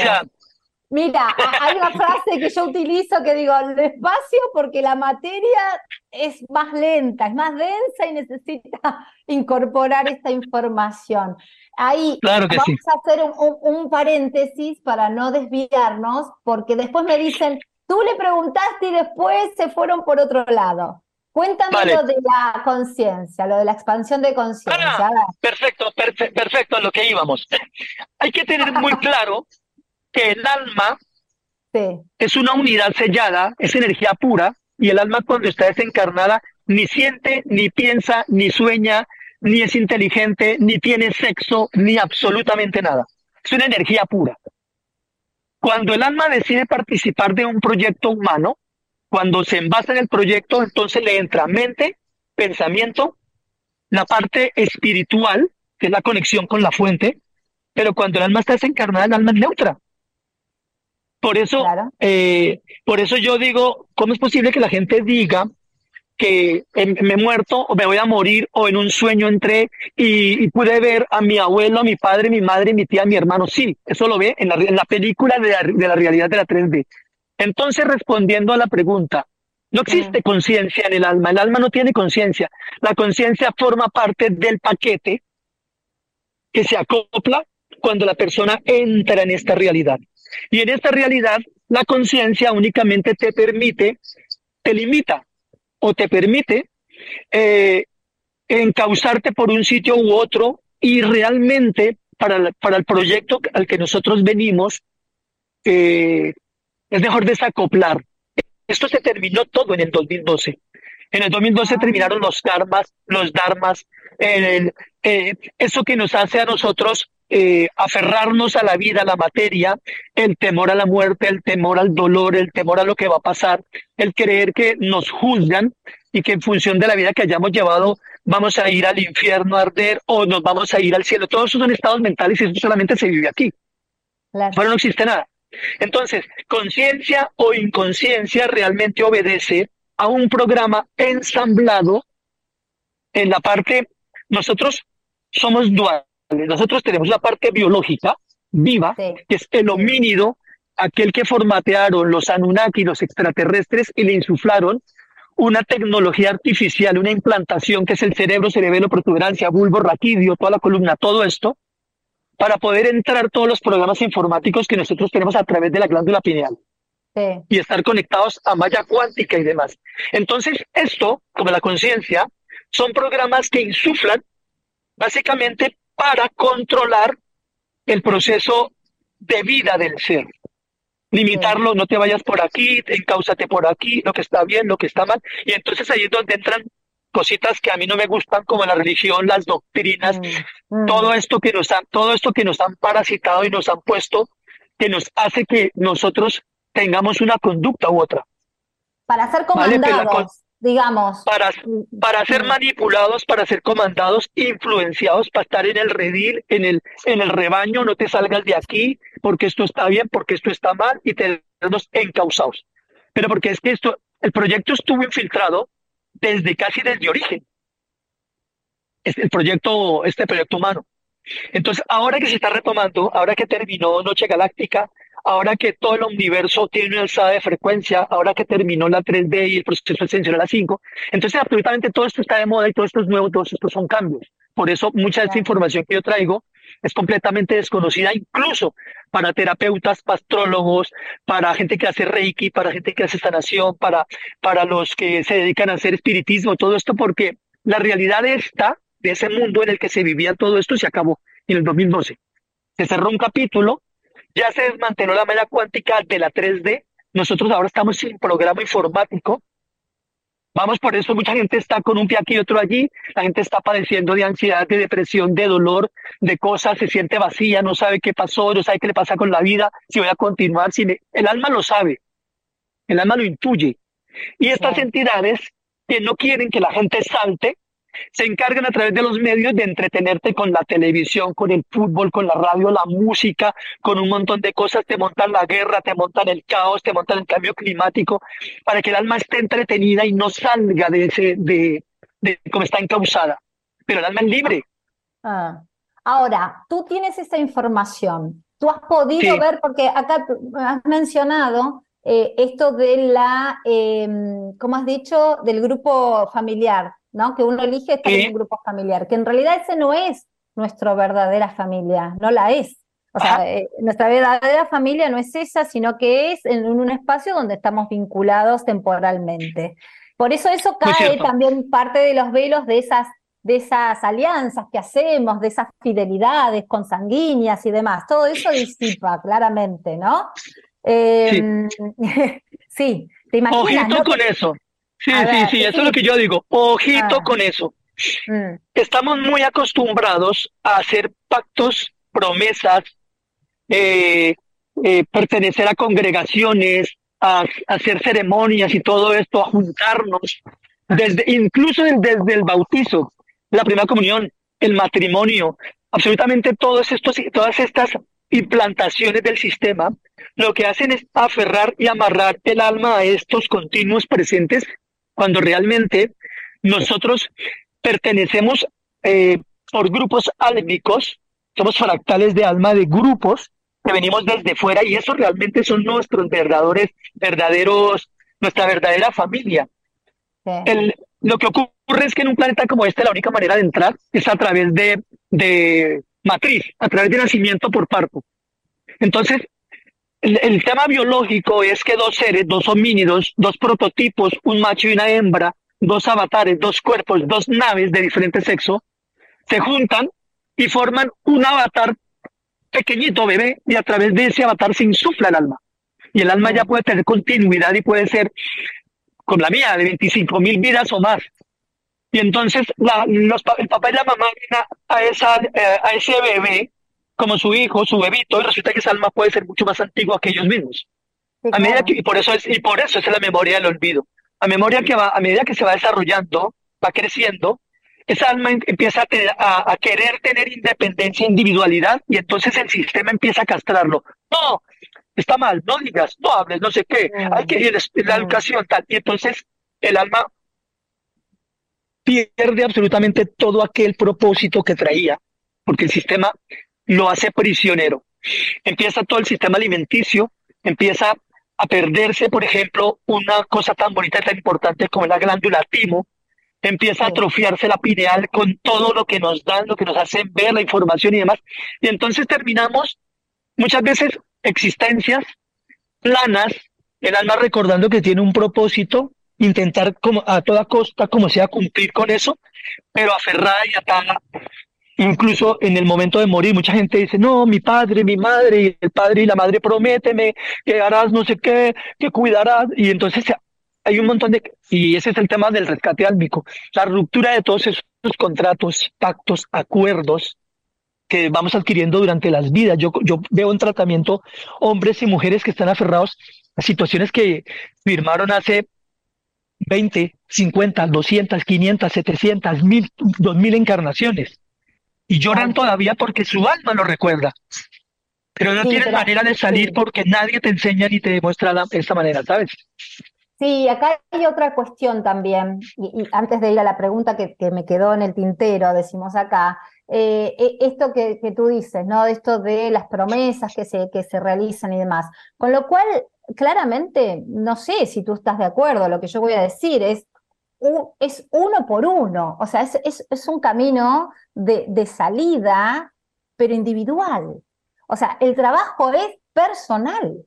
Mira, hay una frase que yo utilizo que digo, despacio porque la materia es más lenta, es más densa y necesita incorporar esta información. Ahí vamos a hacer un, un, paréntesis para no desviarnos, porque después me dicen, tú le preguntaste y después se fueron por otro lado. Cuéntame lo de la conciencia, lo de la expansión de conciencia. perfecto, perfecto, a lo que íbamos. Hay que tener muy claro que el alma es una unidad sellada, es energía pura, y el alma cuando está desencarnada ni siente, ni piensa, ni sueña, ni es inteligente, ni tiene sexo, ni absolutamente nada. Es una energía pura. Cuando el alma decide participar de un proyecto humano, cuando se envasa en el proyecto, entonces le entra mente, pensamiento, la parte espiritual, que es la conexión con la fuente, pero cuando el alma está desencarnada, el alma es neutra. Por eso, eh, por eso yo digo, ¿cómo es posible que la gente diga que me he muerto o me voy a morir o en un sueño entré y, pude ver a mi abuelo, a mi padre, mi madre, mi tía, mi hermano? Sí, eso lo ve en la, en la película de la, de la realidad de la 3D. Entonces, respondiendo a la pregunta, no existe conciencia en el alma, el alma no tiene conciencia. La conciencia forma parte del paquete que se acopla cuando la persona entra en esta realidad. Y en esta realidad, la conciencia únicamente te permite, te limita o te permite eh, encauzarte por un sitio u otro y realmente para, para el proyecto al que nosotros venimos, eh, es mejor desacoplar. Esto se terminó todo en el 2012. En el 2012 ah. terminaron los karmas, los dharmas, el, eh, eso que nos hace a nosotros eh, aferrarnos a la vida, a la materia, el temor a la muerte, el temor al dolor, el temor a lo que va a pasar, el creer que nos juzgan y que en función de la vida que hayamos llevado vamos a ir al infierno a arder o nos vamos a ir al cielo. Todos esos son estados mentales y eso solamente se vive aquí. Pero no existe nada. Entonces, conciencia o inconsciencia realmente obedece a un programa ensamblado en la parte, nosotros somos duales, nosotros tenemos la parte biológica viva, que es el homínido, aquel que formatearon los Anunnaki, los extraterrestres, y le insuflaron una tecnología artificial, una implantación que es el cerebro, cerebelo, protuberancia, bulbo, raquidio, toda la columna, todo esto, para poder entrar todos los programas informáticos que nosotros tenemos a través de la glándula pineal. Y estar conectados a malla cuántica y demás. Entonces, esto, como la conciencia, son programas que insuflan básicamente para controlar el proceso de vida del ser limitarlo, no te vayas por aquí, encáusate por aquí, lo que está bien, lo que está mal. Y entonces ahí es donde entran cositas que a mí no me gustan, como la religión, las doctrinas, mm, mm. todo esto que nos han, todo esto que nos han parasitado y nos han puesto, que nos hace que nosotros tengamos una conducta u otra. Para ser comandados digamos. Para, para ser manipulados, para ser comandados, influenciados, para estar en el redil, en el, en el rebaño, no te salgas de aquí, porque esto está bien, porque esto está mal, y tenernos encausados. Pero porque es que esto, el proyecto estuvo infiltrado desde casi desde origen. Es el proyecto, este proyecto humano. Entonces, ahora que se está retomando, ahora que terminó Noche Galáctica, ahora que todo el universo tiene una alzada de frecuencia, ahora que terminó la 3D y el proceso ascensional a la 5, entonces absolutamente todo esto está de moda y todo esto es nuevo, todos estos son cambios. Por eso mucha de esta información que yo traigo es completamente desconocida, incluso para terapeutas, pastrólogos, para gente que hace Reiki, para gente que hace sanación, para, para los que se dedican a hacer espiritismo, todo esto, porque la realidad esta, de ese mundo en el que se vivía todo esto, se acabó en el 2012. Se cerró un capítulo ya se desmanteló la malla cuántica de la 3D. Nosotros ahora estamos sin programa informático. Vamos por eso, mucha gente está con un pie aquí y otro allí. La gente está padeciendo de ansiedad, de depresión, de dolor, de cosas, se siente vacía, no sabe qué pasó, no sabe qué le pasa con la vida, si voy a continuar. Si El alma lo sabe, el alma lo intuye. Y estas entidades que no quieren que la gente salte, se encargan a través de los medios de entretenerte con la televisión, con el fútbol, con la radio, la música, con un montón de cosas, te montan la guerra, te montan el caos, te montan el cambio climático, para que el alma esté entretenida y no salga de ese, de, de cómo está encausada. Pero el alma es libre. Ah. Ahora, tú tienes esa información, tú has podido ver, porque acá has mencionado eh, esto de la, eh, ¿cómo has dicho?, del grupo familiar. ¿No? Que uno elige estar en un grupo familiar, que en realidad ese no es nuestra verdadera familia, no la es. O sea, eh, nuestra verdadera familia no es esa, sino que es en un espacio donde estamos vinculados temporalmente. Por eso eso cae también parte de los velos de esas, de esas alianzas que hacemos, de esas fidelidades consanguíneas y demás. Todo eso disipa claramente, ¿no? sí. sí, te imaginas. Ojito con eso. Sí, sí, sí, eso es lo que yo digo. Ojito ah. con eso. Mm. Estamos muy acostumbrados a hacer pactos, promesas, eh, eh, pertenecer a congregaciones, a, hacer ceremonias y todo esto, a juntarnos, desde, incluso desde el bautizo, la primera comunión, el matrimonio, absolutamente todos estos, todas estas implantaciones del sistema, lo que hacen es aferrar y amarrar el alma a estos continuos presentes cuando realmente nosotros pertenecemos eh, por grupos álmicos, somos fractales de alma de grupos que venimos desde fuera y eso realmente son nuestros verdaderos, verdaderos nuestra verdadera familia. El, lo que ocurre es que en un planeta como este la única manera de entrar es a través de, de matriz, a través de nacimiento por parto. Entonces, el, tema biológico es que dos seres, dos homínidos, dos prototipos, un macho y una hembra, dos avatares, dos cuerpos, dos naves de diferente sexo, se juntan y forman un avatar pequeñito bebé y a través de ese avatar se insufla el alma. Y el alma ya puede tener continuidad y puede ser con la mía, de 25 mil vidas o más. Y entonces la, los, el papá y la mamá ven a, esa, eh, a ese bebé como su hijo, su bebito, y resulta que esa alma puede ser mucho más antigua que ellos mismos. a medida que, y por eso es, y por eso es la memoria del olvido. A memoria que va, a medida que se va desarrollando, va creciendo, esa alma em, empieza a, a, querer tener independencia, individualidad, y entonces el sistema empieza a castrarlo. No, está mal, no digas, no hables, no sé qué, hay que ir a la educación, tal. Y entonces el alma pierde absolutamente todo aquel propósito que traía, porque el sistema lo hace prisionero. Empieza todo el sistema alimenticio, empieza a perderse, por ejemplo, una cosa tan bonita y tan importante como la glándula timo, empieza a atrofiarse la pineal con todo lo que nos dan, lo que nos hacen ver, la información y demás. Y entonces terminamos muchas veces existencias planas, el alma recordando que tiene un propósito, intentar como a toda costa, como sea, cumplir con eso, pero aferrada y atada Incluso en el momento de morir, mucha gente dice, no, mi padre, mi madre, y el padre y la madre, prométeme que harás no sé qué, que cuidarás. Y entonces hay un montón de... Y ese es el tema del rescate álmico, la ruptura de todos esos contratos, pactos, acuerdos que vamos adquiriendo durante las vidas. Yo, yo veo en tratamiento hombres y mujeres que están aferrados a situaciones que firmaron hace 20, 50, 200, 500, 700, 1000, 2000 encarnaciones y lloran todavía porque su alma lo recuerda. Pero no tienen manera de salir porque nadie te enseña ni te demuestra de esa manera, ¿sabes? Sí, acá hay otra cuestión también, y, antes de ir a la pregunta que, me quedó en el tintero, decimos acá, eh, e, esto que, que, tú dices, ¿no? Esto de las promesas que se, que se realizan y demás. Con lo cual, claramente, no sé si tú estás de acuerdo, lo que yo voy a decir es, es uno por uno, o sea, es, es, un camino de, de, salida, pero individual. O sea, el trabajo es personal.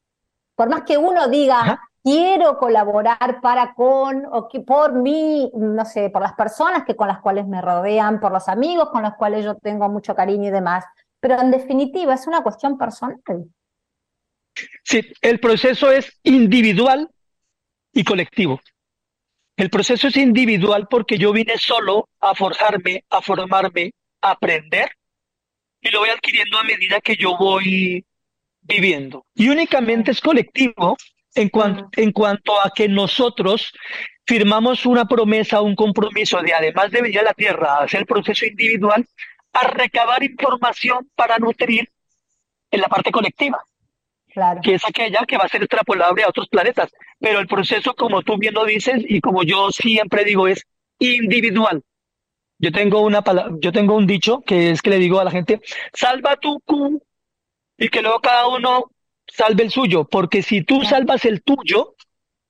Por más que uno diga, quiero colaborar para con, o que por mí, no sé, por las personas que con las cuales me rodean, por los amigos con los cuales yo tengo mucho cariño y demás, pero en definitiva es una cuestión personal. Sí, el proceso es individual y colectivo. El proceso es individual porque yo vine solo a forjarme, a formarme, a aprender y lo voy adquiriendo a medida que yo voy viviendo. Y únicamente es colectivo en, en cuanto a que nosotros firmamos una promesa, un compromiso de además de venir a la Tierra a hacer el proceso individual, a recabar información para nutrir en la parte colectiva que es aquella que va a ser extrapolable a otros planetas. Pero el proceso, como tú bien lo dices y como yo siempre digo, es individual. Yo tengo una yo tengo un dicho que es que le digo a la gente, salva tu Q y que luego cada uno salve el suyo, porque si tú salvas el tuyo,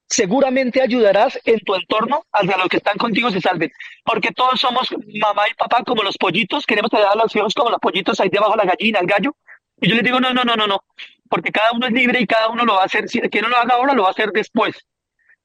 seguramente ayudarás en tu entorno a que los que están contigo se salven. Porque todos somos mamá y papá como los pollitos, queremos ayudar a los hijos como los pollitos ahí debajo la gallina, el gallo. Y yo les digo, no, no, no, no, no porque cada uno es libre y cada uno lo va a hacer, si que no lo haga ahora, lo va a hacer después.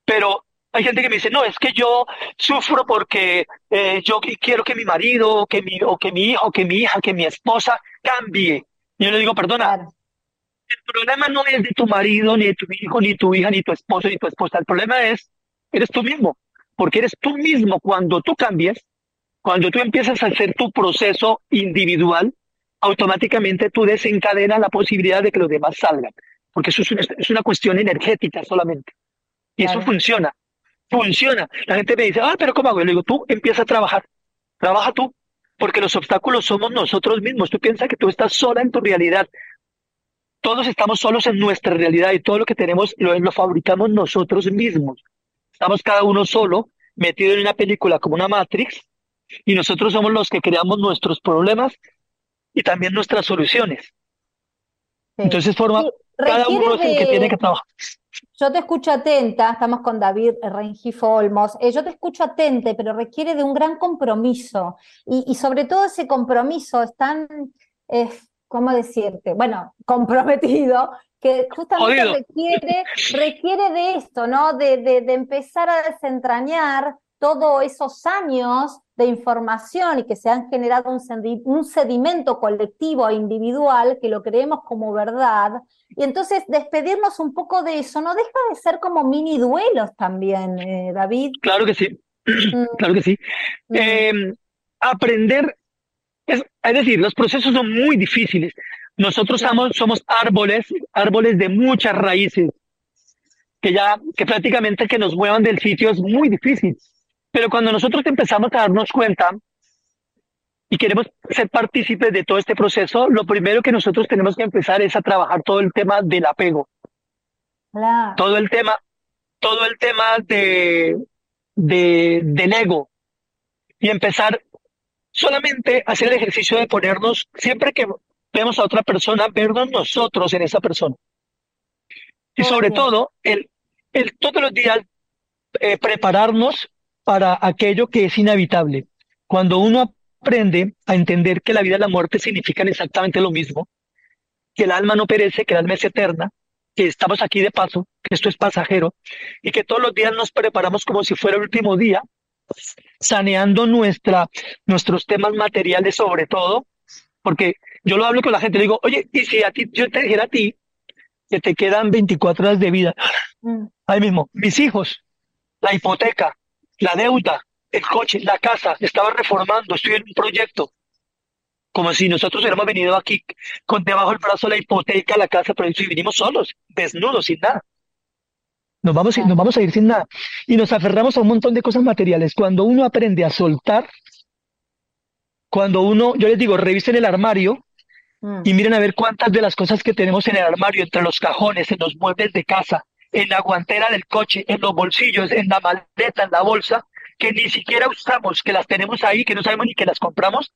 Pero hay gente que me dice, no, es que yo sufro porque eh, yo quiero que mi marido, que mi, o que mi hijo, que mi hija, que mi esposa cambie. Y yo le digo, perdona, el problema no es de tu marido, ni de tu hijo, ni tu hija, ni tu esposo, ni tu esposa. El problema es, eres tú mismo. Porque eres tú mismo cuando tú cambias, cuando tú empiezas a hacer tu proceso individual, automáticamente tú desencadenas la posibilidad de que los demás salgan, porque eso es una, cuestión energética solamente. Y eso funciona, funciona. La gente me dice, ah, pero ¿cómo hago? Yo le digo, tú empieza a trabajar, trabaja tú, porque los obstáculos somos nosotros mismos. Tú piensas que tú estás sola en tu realidad. Todos estamos solos en nuestra realidad y todo lo que tenemos lo, lo fabricamos nosotros mismos. Estamos cada uno solo, metido en una película como una Matrix, y nosotros somos los que creamos nuestros problemas y también nuestras soluciones. Entonces forma cada uno es el que tiene que trabajar. Yo te escucho atenta, estamos con David Rengifo Olmos, eh, yo te escucho atenta, pero requiere de un gran compromiso y, sobre todo ese compromiso es tan, eh, ¿cómo decirte? Bueno, comprometido, que justamente requiere, requiere de esto, ¿no? De, de, de empezar a desentrañar todos esos años de información y que se han generado un, sedimento colectivo e individual que lo creemos como verdad. Y entonces despedirnos un poco de eso no deja de ser como mini duelos también, eh, David. Claro que sí, mm. claro que sí. Mm. Em, aprender, es, decir, los procesos son muy difíciles. Nosotros somos, somos árboles, árboles de muchas raíces, que ya, que prácticamente que nos muevan del sitio es muy difícil. Pero cuando nosotros empezamos a darnos cuenta y queremos ser partícipes de todo este proceso, lo primero que nosotros tenemos que empezar es a trabajar todo el tema del apego. Todo el tema, todo el tema de, de, del ego. Y empezar solamente a hacer el ejercicio de ponernos, siempre que vemos a otra persona, vernos nosotros en esa persona. Y sobre todo, el, el todos los días eh, prepararnos para aquello que es inevitable. Cuando uno aprende a entender que la vida y la muerte significan exactamente lo mismo, que el alma no perece, que el alma es eterna, que estamos aquí de paso, que esto es pasajero, y que todos los días nos preparamos como si fuera el último día, saneando nuestra, nuestros temas materiales sobre todo, porque yo lo hablo con la gente, le digo, oye, y si a ti, yo te dijera a ti que te quedan 24 horas de vida, mm. ahí mismo, mis hijos, la hipoteca, la deuda, el coche, la casa, estaba reformando, estoy en un proyecto. Como si nosotros hubiéramos venido aquí con debajo del brazo la hipoteca, la casa, pero si vinimos solos, desnudos, sin nada. Nos vamos, nos vamos a ir sin nada. Y nos aferramos a un montón de cosas materiales. Cuando uno aprende a soltar, cuando uno, yo les digo, revisen el armario mm. y miren a ver cuántas de las cosas que tenemos en el armario, entre los cajones, en los muebles de casa, en la guantera del coche, en los bolsillos, en la maleta, en la bolsa, que ni siquiera usamos, que las tenemos ahí, que no sabemos ni que las compramos,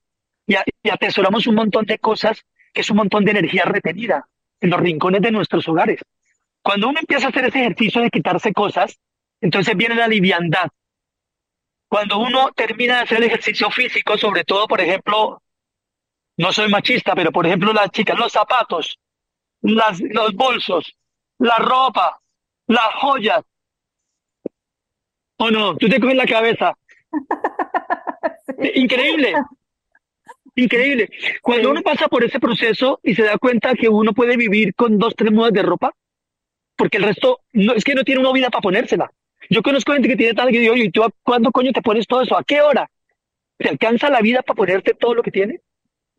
y, atesoramos un montón de cosas, que es un montón de energía retenida en los rincones de nuestros hogares. Cuando uno empieza a hacer ese ejercicio de quitarse cosas, entonces viene la liviandad. Cuando uno termina de hacer el ejercicio físico, sobre todo, por ejemplo, no soy machista, pero por ejemplo las chicas, los zapatos, las, los bolsos, la ropa, las joyas. ¿O no? Tú te coges la cabeza. Increíble. Increíble. Cuando uno pasa por ese proceso y se da cuenta que uno puede vivir con dos, tres mudas de ropa, porque el resto no, es que no tiene una vida para ponérsela. Yo conozco gente que tiene tal que digo, ¿y tú cuándo coño te pones todo eso? ¿A qué hora? ¿Te alcanza la vida para ponerte todo lo que tiene?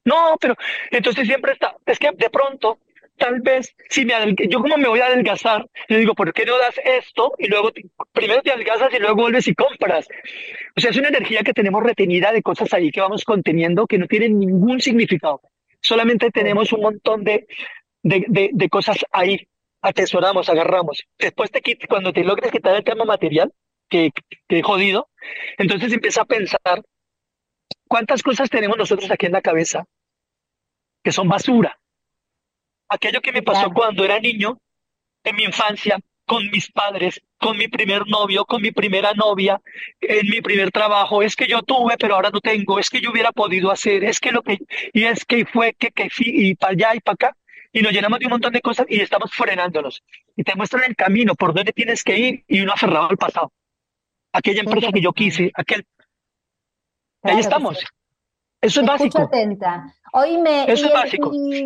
No, pero entonces siempre está, es que de pronto tal vez si me yo como me voy a adelgazar, le digo, ¿por qué no das esto? Y luego primero te adelgazas y luego vuelves y compras. O sea, es una energía que tenemos retenida de cosas ahí que vamos conteniendo que no tienen ningún significado. Solamente tenemos un montón de, de, de, cosas ahí, atesoramos, agarramos. Después te quites, cuando te logres quitar el tema material, que, que jodido, entonces empieza a pensar cuántas cosas tenemos nosotros aquí en la cabeza que son basura aquello que me pasó cuando era niño, en mi infancia, con mis padres, con mi primer novio, con mi primera novia, en mi primer trabajo, es que yo tuve, pero ahora no tengo, es que yo hubiera podido hacer, es que lo que, y es que fue que, que fui, y para allá y para acá, y nos llenamos de un montón de cosas y estamos frenándonos. Y te muestran el camino, por dónde tienes que ir, y uno aferrado al pasado. Aquella empresa que yo quise, aquel. Ahí estamos. Eso es básico. Atenta. Hoy me, Eso es básico. Y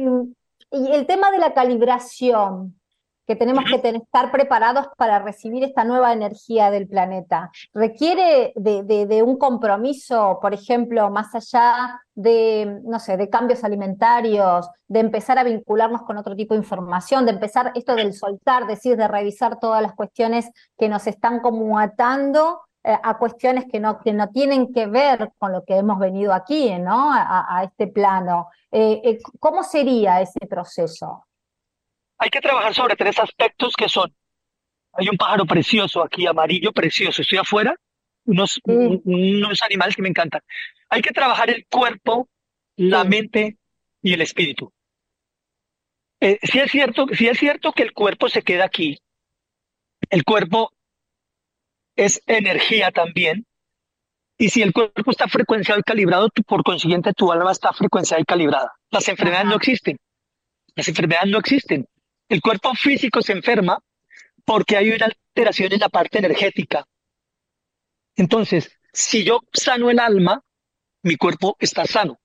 el tema de la calibración, que tenemos que estar preparados para recibir esta nueva energía del planeta, requiere de, un compromiso, por ejemplo, más allá de, no sé, de cambios alimentarios, de empezar a vincularnos con otro tipo de información, de empezar esto del soltar, decir, de revisar todas las cuestiones que nos están como atando a cuestiones que no, que no tienen que ver con lo que hemos venido aquí, ¿no? A, este plano. Eh, eh, ¿Cómo sería ese proceso? Hay que trabajar sobre tres aspectos que son, hay un pájaro precioso aquí, amarillo precioso, estoy afuera, unos, unos animales que me encantan. Hay que trabajar el cuerpo, la mente y el espíritu. si es cierto, si es cierto que el cuerpo se queda aquí, el cuerpo es energía también. Y si el cuerpo está frecuenciado y calibrado, por consiguiente tu alma está frecuenciada y calibrada. Las enfermedades no existen. Las enfermedades no existen. El cuerpo físico se enferma porque hay una alteración en la parte energética. Entonces, si yo sano el alma, mi cuerpo está sano.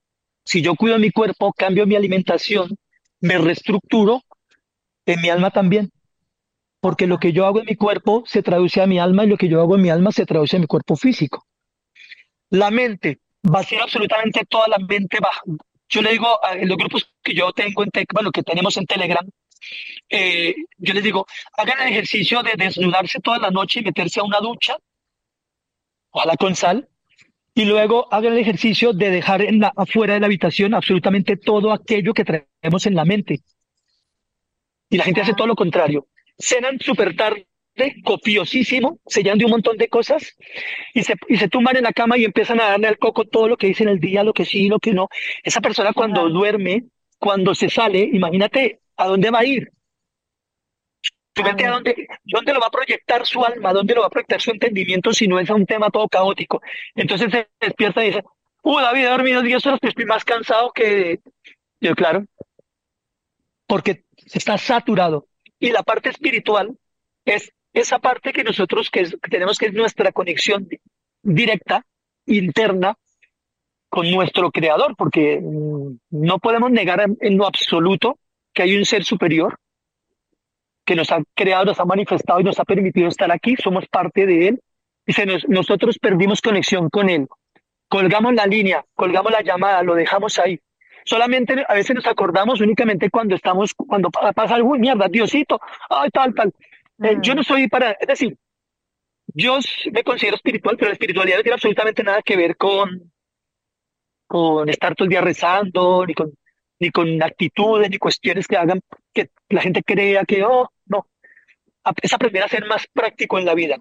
Si yo cuido mi cuerpo, cambio mi alimentación, me reestructuro, en mi alma también. Porque lo que yo hago en mi cuerpo se traduce a mi alma y lo que yo hago en mi alma se traduce a mi cuerpo físico. La mente, va a ser absolutamente toda la mente baja. Yo le digo en los grupos que yo tengo en bueno, que tenemos en Telegram, eh, yo les digo, hagan el ejercicio de desnudarse toda la noche y meterse a una ducha, ojalá con sal, y luego hagan el ejercicio de dejar en la, afuera de la habitación absolutamente todo aquello que traemos en la mente. Y la gente hace todo lo contrario. Cenan súper tarde, copiosísimo, sellando un montón de cosas, y se, y se tumban en la cama y empiezan a darle al coco todo lo que dice en el día, lo que sí, lo que no. Esa persona cuando duerme, cuando se sale, imagínate a dónde va a ir. a dónde, dónde lo va a proyectar su alma, dónde lo va a proyectar su entendimiento si no es un tema todo caótico. Entonces se despierta y dice, uh, David, he dormido 10 horas, estoy más cansado que... Yo, claro, porque se está saturado. Y la parte espiritual es esa parte que nosotros que, tenemos que es nuestra conexión directa, interna, con nuestro creador, porque mm, no podemos negar en, lo absoluto que hay un ser superior que nos ha creado, nos ha manifestado y nos ha permitido estar aquí, somos parte de él, y se nosotros perdimos conexión con él. Colgamos la línea, colgamos la llamada, lo dejamos ahí. Solamente a veces nos acordamos únicamente cuando estamos, cuando pasa algo, mierda, Diosito, ay, tal, tal. Eh, yo no soy para, es decir, yo me considero espiritual, pero la espiritualidad no tiene absolutamente nada que ver con, con estar todo el día rezando, ni con, ni con actitudes, ni cuestiones que hagan que la gente crea que, oh, no. Es aprender a ser más práctico en la vida.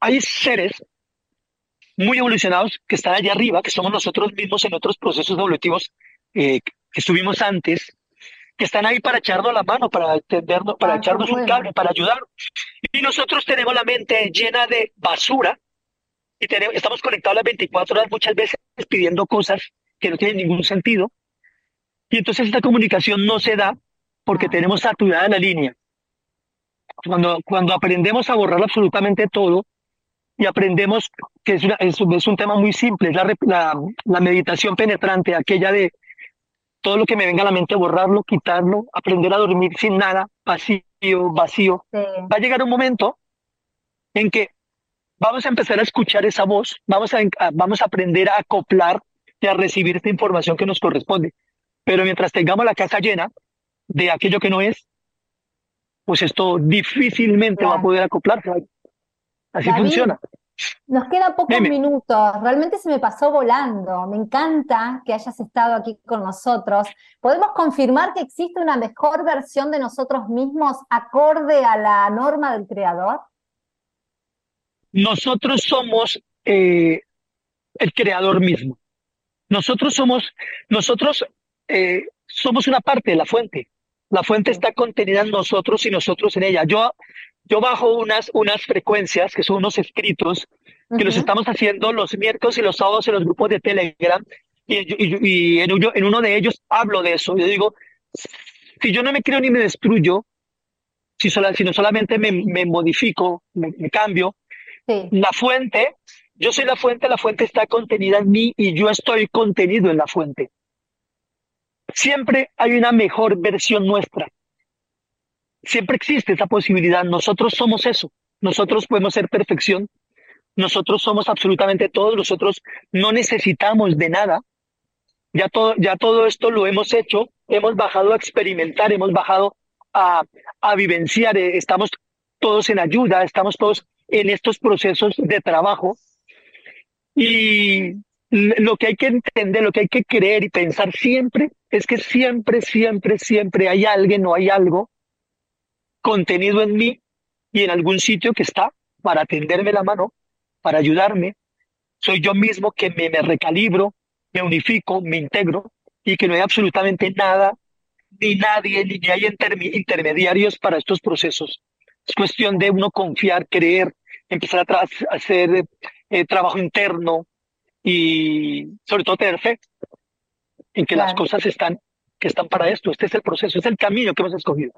Hay seres muy evolucionados que están allá arriba, que somos nosotros mismos en otros procesos evolutivos eh, que estuvimos antes, que están ahí para echarnos la mano, para entendernos, para ah, echarnos un cable, para ayudar. Y nosotros tenemos la mente llena de basura y tenemos, estamos conectados las 24 horas muchas veces pidiendo cosas que no tienen ningún sentido. Y entonces esta comunicación no se da porque ah. tenemos saturada la línea. Cuando, cuando aprendemos a borrar absolutamente todo y aprendemos que es, es, un tema muy simple, es la, la, la meditación penetrante, aquella de todo lo que me venga a la mente, borrarlo, quitarlo, aprender a dormir sin nada, vacío, vacío. Va a llegar un momento en que vamos a empezar a escuchar esa voz, vamos a, vamos a aprender a acoplar y a recibir esta información que nos corresponde. Pero mientras tengamos la casa llena de aquello que no es, pues esto difícilmente va a poder acoplarse. Así funciona. Nos quedan pocos minutos, realmente se me pasó volando. Me encanta que hayas estado aquí con nosotros. ¿Podemos confirmar que existe una mejor versión de nosotros mismos acorde a la norma del creador? Nosotros somos eh, el creador mismo. Nosotros somos, nosotros eh, somos una parte de la fuente. La fuente está contenida en nosotros y nosotros en ella. Yo yo bajo unas, unas frecuencias que son unos escritos que los estamos haciendo los miércoles y los sábados en los grupos de Telegram y, en, en, uno de ellos hablo de eso. Yo digo, si yo no me creo ni me destruyo, si, sola, no solamente me, me modifico, me, cambio, la fuente, yo soy la fuente, la fuente está contenida en mí y yo estoy contenido en la fuente. Siempre hay una mejor versión nuestra siempre existe esa posibilidad. Nosotros somos eso. Nosotros podemos ser perfección. Nosotros somos absolutamente todos. Nosotros no necesitamos de nada. Ya todo, ya todo esto lo hemos hecho. Hemos bajado a experimentar, hemos bajado a, a vivenciar. Eh, estamos todos en ayuda, estamos todos en estos procesos de trabajo. Y lo que hay que entender, lo que hay que creer y pensar siempre es que siempre, siempre, siempre hay alguien o hay algo contenido en mí y en algún sitio que está para tenderme la mano, para ayudarme. Soy yo mismo que me, recalibro, me unifico, me integro y que no hay absolutamente nada, ni nadie, ni hay intermediarios para estos procesos. Es cuestión de uno confiar, creer, empezar a, hacer eh, trabajo interno y sobre todo tener fe en que las cosas están, que están para esto. Este es el proceso, es el camino que hemos escogido.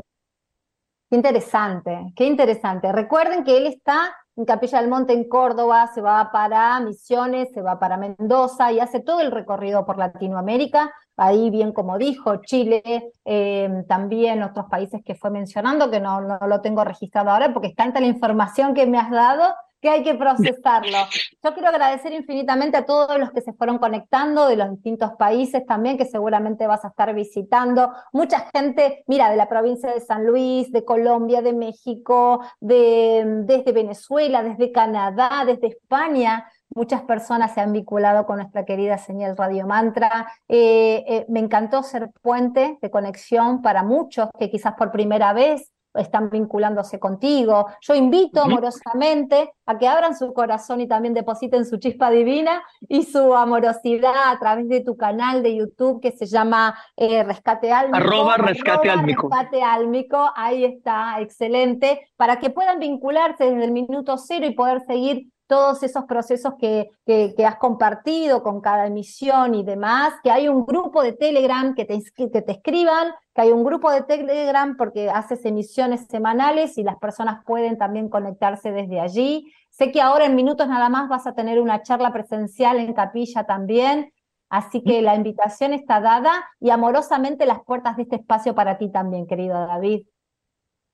Qué interesante, qué interesante. Recuerden que él está en Capilla del Monte, en Córdoba, se va para Misiones, se va para Mendoza y hace todo el recorrido por Latinoamérica. Ahí, bien como dijo, Chile, eh, también otros países que fue mencionando, que no, no lo tengo registrado ahora porque es tanta la información que me has dado que hay que procesarlo. Yo quiero agradecer infinitamente a todos los que se fueron conectando de los distintos países también, que seguramente vas a estar visitando. Mucha gente, mira, de la provincia de San Luis, de Colombia, de México, de, desde Venezuela, desde Canadá, desde España. Muchas personas se han vinculado con nuestra querida señal Radio Mantra. Eh, eh, me encantó ser puente de conexión para muchos que quizás por primera vez están vinculándose contigo. Yo invito amorosamente a que abran su corazón y también depositen su chispa divina y su amorosidad a través de tu canal de YouTube que se llama eh, Rescate Álmico. Arroba Rescate Álmico. Rescate Álmico, ahí está, excelente, para que puedan vincularse desde el minuto cero y poder seguir todos esos procesos que, que, has compartido con cada emisión y demás, que hay un grupo de Telegram que te, que te escriban, que hay un grupo de Telegram porque haces emisiones semanales y las personas pueden también conectarse desde allí. Sé que ahora en minutos nada más vas a tener una charla presencial en capilla también, así que la invitación está dada y amorosamente las puertas de este espacio para ti también, querido David.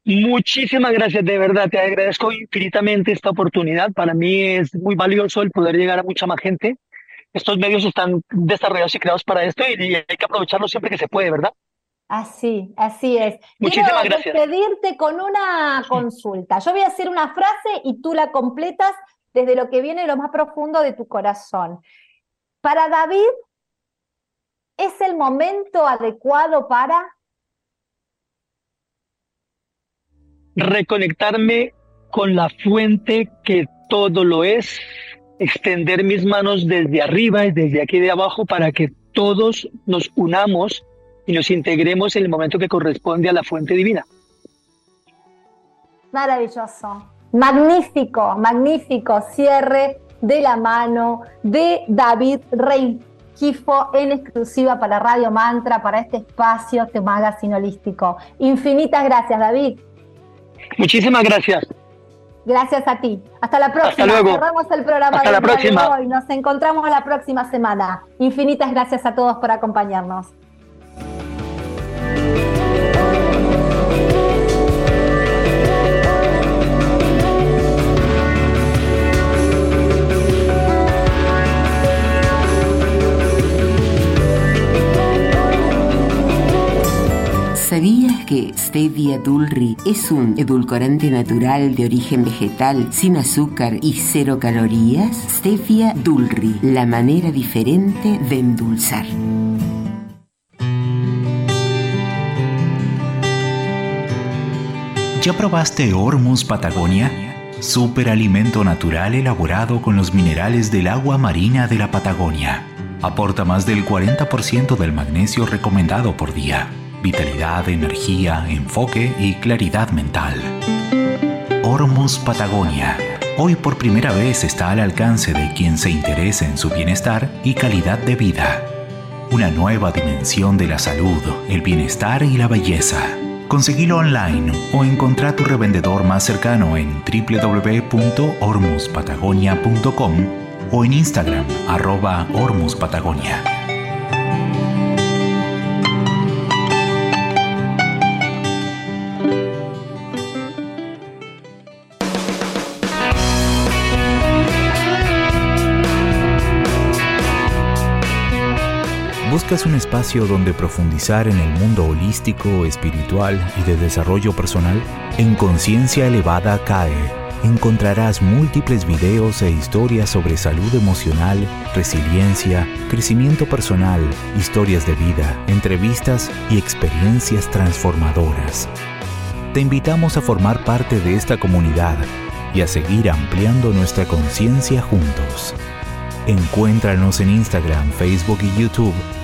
Muchísimas gracias, de verdad, te agradezco infinitamente esta oportunidad. Para mí es muy valioso el poder llegar a mucha más gente. Estos medios están desarrollados y creados para esto y hay que aprovecharlo siempre que se puede, ¿verdad? Así, así es. Muchísimas Quiero gracias. despedirte con una consulta. Yo voy a hacer una frase y tú la completas desde lo que viene lo más profundo de tu corazón. Para David, ¿es el momento adecuado para reconectarme con la fuente que todo lo es, extender mis manos desde arriba y desde aquí de abajo para que todos nos unamos y nos integremos en el momento que corresponde a la fuente divina. Maravilloso, magnífico, magnífico cierre de la mano de David Rey Kifo en exclusiva para Radio Mantra, para este espacio de Magazine Holístico. Infinitas gracias, David. Muchísimas gracias. Gracias a ti. Hasta la próxima. Hasta luego. Cerramos el programa Hasta la próxima. hoy. Nos encontramos la próxima semana. Infinitas gracias a todos por acompañarnos. ¿Sabías que Stevia Dulri es un edulcorante natural de origen vegetal, sin azúcar y cero calorías? Stevia Dulri, la manera diferente de endulzar. ¿Ya probaste Hormus Patagonia? Superalimento natural elaborado con los minerales del agua marina de la Patagonia. Aporta más del 40% del magnesio recomendado por día vitalidad, energía, enfoque y claridad mental. Hormuz Patagonia. Hoy por primera vez está al alcance de quien se interese en su bienestar y calidad de vida. Una nueva dimensión de la salud, el bienestar y la belleza. Conseguilo online o encontrá tu revendedor más cercano en www.hormuspatagonia.com o en Instagram arroba. Buscas un espacio donde profundizar en el mundo holístico, espiritual y de desarrollo personal, en Conciencia Elevada CAE encontrarás múltiples videos e historias sobre salud emocional, resiliencia, crecimiento personal, historias de vida, entrevistas y experiencias transformadoras. Te invitamos a formar parte de esta comunidad y a seguir ampliando nuestra conciencia juntos. Encuéntranos en Instagram, Facebook y YouTube